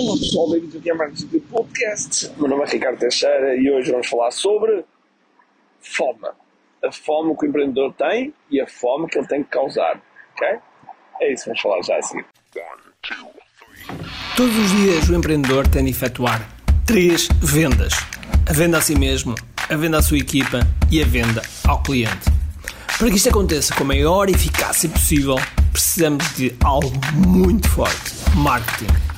Olá pessoal, bem-vindos aqui a mais um podcast. Meu nome é Ricardo Teixeira e hoje vamos falar sobre fome. A fome que o empreendedor tem e a fome que ele tem que causar. Ok? É isso vamos falar já a seguir. Todos os dias o empreendedor tem de efetuar três vendas: a venda a si mesmo, a venda à sua equipa e a venda ao cliente. Para que isto aconteça com a maior eficácia possível, precisamos de algo muito forte: marketing.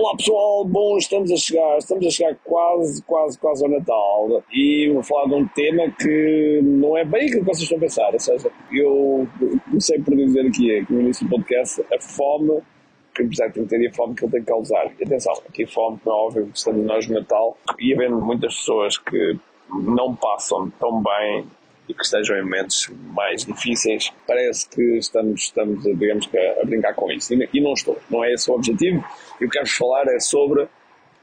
Olá pessoal, bom, estamos a chegar, estamos a chegar quase, quase, quase ao Natal. E vou falar de um tema que não é bem aquilo que vocês estão a pensar, ou seja, eu comecei por dizer aqui, no início do podcast, a fome que tem que ter a fome que ele tem que causar. E atenção, aqui fome, é óbvio, estamos nós no Natal e havendo muitas pessoas que não passam tão bem e que estejam em momentos mais difíceis, parece que estamos, estamos digamos que, a brincar com isso. E não estou, não é esse o objetivo. E o que quero falar é sobre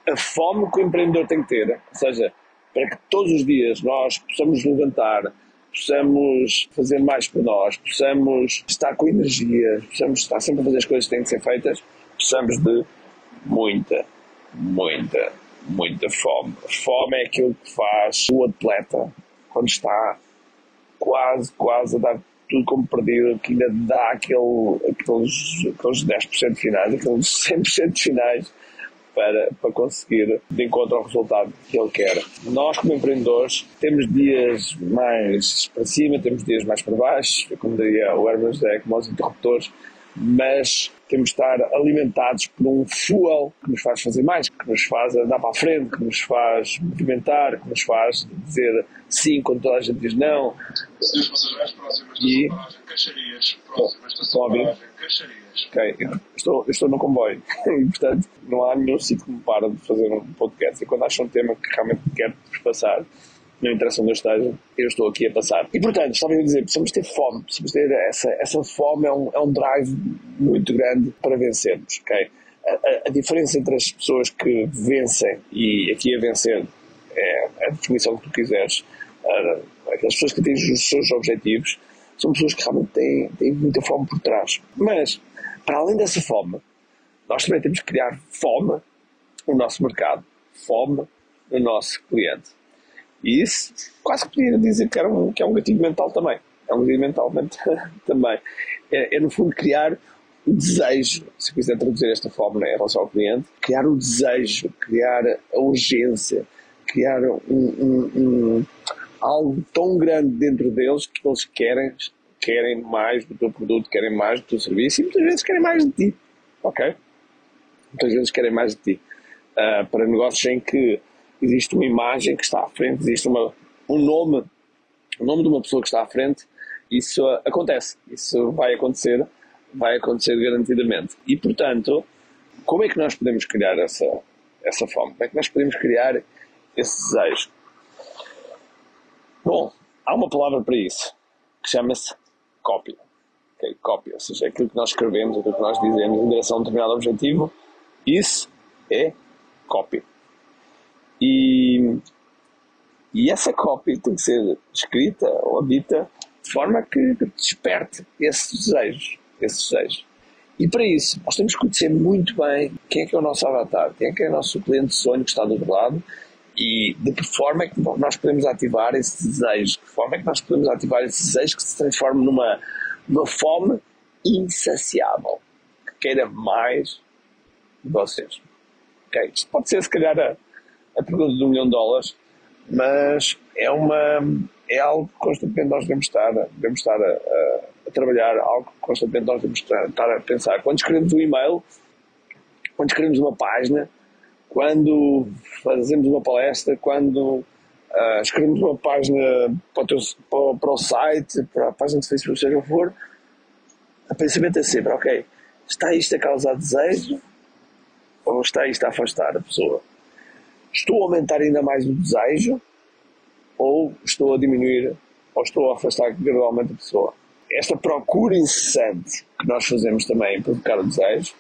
a fome que o empreendedor tem que ter. Ou seja, para que todos os dias nós possamos levantar, possamos fazer mais por nós, possamos estar com energia, possamos estar sempre a fazer as coisas que têm de ser feitas, precisamos de muita, muita, muita fome. A fome é aquilo que faz o atleta quando está quase, quase a dar tudo como perdido, que ainda dá aquele, aqueles, aqueles 10% finais, aqueles 100% finais para, para conseguir de encontro ao resultado que ele quer. Nós, como empreendedores, temos dias mais para cima, temos dias mais para baixo, como diria o Hermes é como os interruptores, mas temos de estar alimentados por um fuel que nos faz fazer mais, que nos faz andar para a frente, que nos faz movimentar, que nos faz dizer sim quando toda a gente diz não. E... paragem, Caixarias. Ok, estou, estou no comboio e, portanto, não há nenhum sítio que me para de fazer um podcast. E quando acho um tema que realmente quero passar, não interessa onde eu esteja, eu estou aqui a passar. E portanto, estava a dizer, precisamos ter fome, precisamos ter essa, essa fome, é um, é um drive muito grande para vencermos, ok? A, a, a, diferença entre as pessoas que vencem e aqui a vencer é a definição que tu quiseres, aquelas pessoas que atingem os seus objetivos, são pessoas que realmente têm, têm muita fome por trás. Mas, para além dessa fome, nós também temos que criar fome no nosso mercado, fome no nosso cliente. E isso quase podia dizer que, era um, que é um gatilho mental também. É um gatilho mental também. É, é, no fundo, criar o desejo, se quiser traduzir esta forma né, em relação ao cliente, criar o desejo, criar a urgência, criar um, um, um, algo tão grande dentro deles que eles querem, querem mais do teu produto, querem mais do teu serviço e muitas vezes querem mais de ti. Ok? Muitas vezes querem mais de ti. Uh, para negócios em que existe uma imagem que está à frente, existe uma, um nome, o nome de uma pessoa que está à frente, isso acontece, isso vai acontecer, vai acontecer garantidamente. E portanto, como é que nós podemos criar essa, essa fome? Como é que nós podemos criar esse desejo? Bom, há uma palavra para isso, que chama-se cópia. Okay? Cópia, ou seja, aquilo que nós escrevemos, aquilo que nós dizemos em direção a um determinado objetivo, isso é cópia. E, e essa cópia tem que ser escrita ou dita de forma que, desperte esse desejo, esse desejo. E para isso, nós temos que conhecer muito bem quem é que é o nosso avatar, quem é que é o nosso cliente de sonho que está do outro lado e de que forma é que nós podemos ativar esse desejo, de que forma é que nós podemos ativar esse desejo que se transforma numa, numa fome insaciável, que queira mais de vocês. Okay? Isto pode ser, se calhar, a, a pergunta de um milhão de dólares, mas é, uma, é algo que constantemente nós devemos estar, devemos estar a, a, a trabalhar, algo que constantemente nós devemos estar, a pensar. Quando escrevemos um e-mail, quando escrevemos uma página, quando fazemos uma palestra, quando uh, escrevemos uma página para o, teu, para, para o, site, para a página de Facebook, seja o que for, o pensamento é sempre, ok, está isto a causar desejo ou está isto a afastar a pessoa? Estou a aumentar ainda mais o desejo ou estou a diminuir ou estou a afastar gradualmente a pessoa. Esta procura incessante que nós fazemos também em provocar o desejo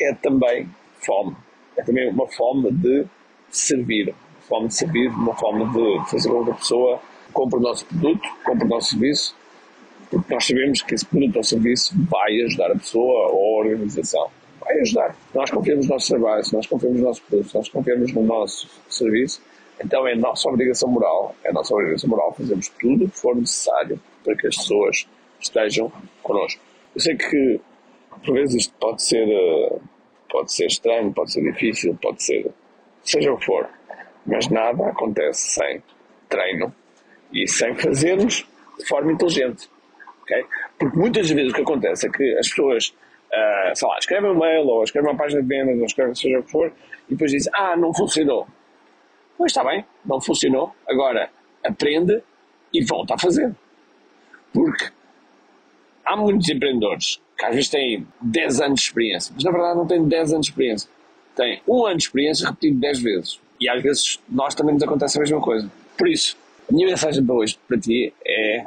é também fome. É também uma fome de servir. Uma fome de servir, uma fome de fazer com que a pessoa compre o nosso produto, compre o nosso serviço, porque nós sabemos que esse produto ou serviço vai ajudar a pessoa ou a organização. Vai ajudar. Nós confiamos no nosso trabalho, se nós confiamos no nosso produto, se nós confiamos no nosso serviço, então é nossa obrigação moral, é nossa obrigação moral fazermos tudo o que for necessário para que as pessoas estejam connosco. Eu sei que, por vezes, isto pode ser, eh, pode ser estranho, pode ser difícil, pode ser, seja o que for, mas nada acontece sem treino e sem fazermos de forma inteligente. Okay? Porque muitas vezes o que acontece é que as pessoas, uh, sei lá, escrevem um mail ou escrevem uma página de vendas ou escrevem seja o que for e depois dizem, ah, não funcionou. Pois está bem, não funcionou. Agora, aprende e volta a fazer. Porque há muitos empreendedores que às vezes têm 10 anos de experiência, mas na verdade não têm 10 anos de experiência. Têm um ano de experiência repetido 10 vezes. E às vezes nós também nos acontece a mesma coisa. Por isso, a minha mensagem para hoje para ti é: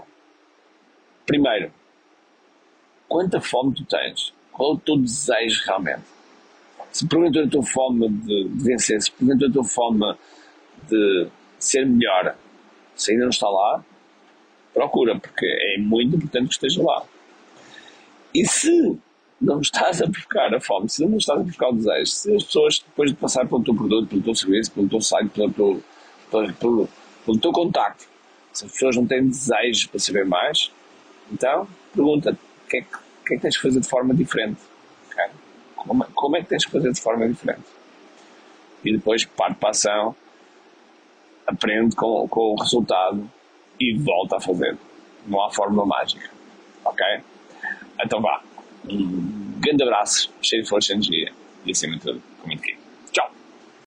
primeiro, quanta fome tu tens? Qual o teu desejo realmente? Se porventura a tua fome de, vencer, se porventura a tua fome de ser melhor, se ainda não está lá, procura, porque é muito importante que esteja lá. E se não estás a provocar a fome, se não estás a provocar o desejo, se as pessoas, depois de passar pelo teu produto, pelo teu serviço, pelo teu site, pelo, pelo, pelo, pelo, pelo teu contacto, se as pessoas não têm desejo para saber mais, então pergunta o que, é que, que, é que tens que fazer de forma diferente. Okay? Como, como, é que tens que fazer de forma diferente? E depois parte para a ação aprende com, com o resultado e volta a fazer. Não há fórmula mágica. Ok? Então vá. Um grande abraço, cheio de força e energia e acima de tudo, com muito